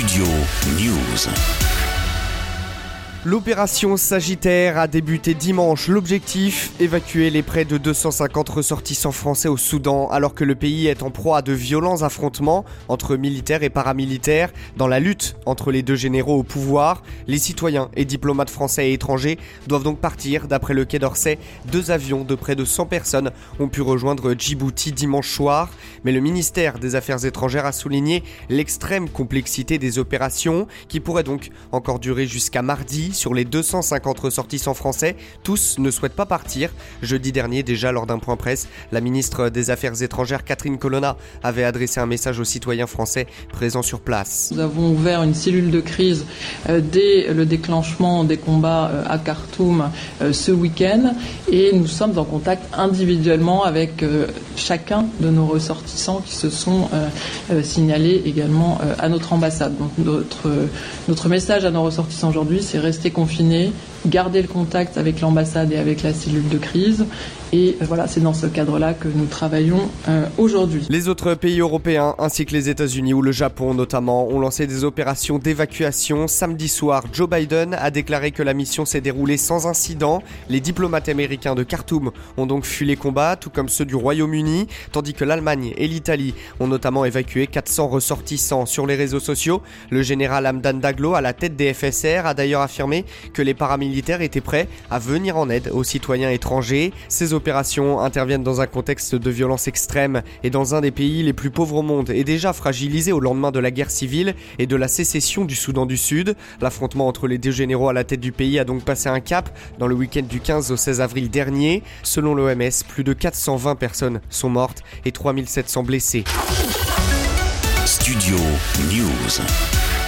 Studio News. L'opération Sagittaire a débuté dimanche. L'objectif, évacuer les près de 250 ressortissants français au Soudan alors que le pays est en proie à de violents affrontements entre militaires et paramilitaires dans la lutte entre les deux généraux au pouvoir. Les citoyens et diplomates français et étrangers doivent donc partir. D'après le Quai d'Orsay, deux avions de près de 100 personnes ont pu rejoindre Djibouti dimanche soir. Mais le ministère des Affaires étrangères a souligné l'extrême complexité des opérations qui pourraient donc encore durer jusqu'à mardi sur les 250 ressortissants français, tous ne souhaitent pas partir. Jeudi dernier, déjà lors d'un point presse, la ministre des Affaires étrangères Catherine Colonna avait adressé un message aux citoyens français présents sur place. Nous avons ouvert une cellule de crise euh, dès le déclenchement des combats euh, à Khartoum euh, ce week-end et nous sommes en contact individuellement avec chacun de nos ressortissants qui se sont signalés également à notre ambassade. Donc notre, notre message à nos ressortissants aujourd'hui, c'est rester rester confiné, garder le contact avec l'ambassade et avec la cellule de crise. Et euh, voilà, c'est dans ce cadre-là que nous travaillons euh, aujourd'hui. Les autres pays européens, ainsi que les États-Unis ou le Japon notamment, ont lancé des opérations d'évacuation. Samedi soir, Joe Biden a déclaré que la mission s'est déroulée sans incident. Les diplomates américains de Khartoum ont donc fui les combats, tout comme ceux du Royaume-Uni, tandis que l'Allemagne et l'Italie ont notamment évacué 400 ressortissants. Sur les réseaux sociaux, le général Hamdan Daglo, à la tête des FSR, a d'ailleurs affirmé que les paramilitaires étaient prêts à venir en aide aux citoyens étrangers. Ces opérations interviennent dans un contexte de violence extrême et dans un des pays les plus pauvres au monde et déjà fragilisé au lendemain de la guerre civile et de la sécession du Soudan du Sud. L'affrontement entre les deux généraux à la tête du pays a donc passé un cap dans le week-end du 15 au 16 avril dernier. Selon l'OMS, plus de 420 personnes sont mortes et 3700 blessés. Studio News.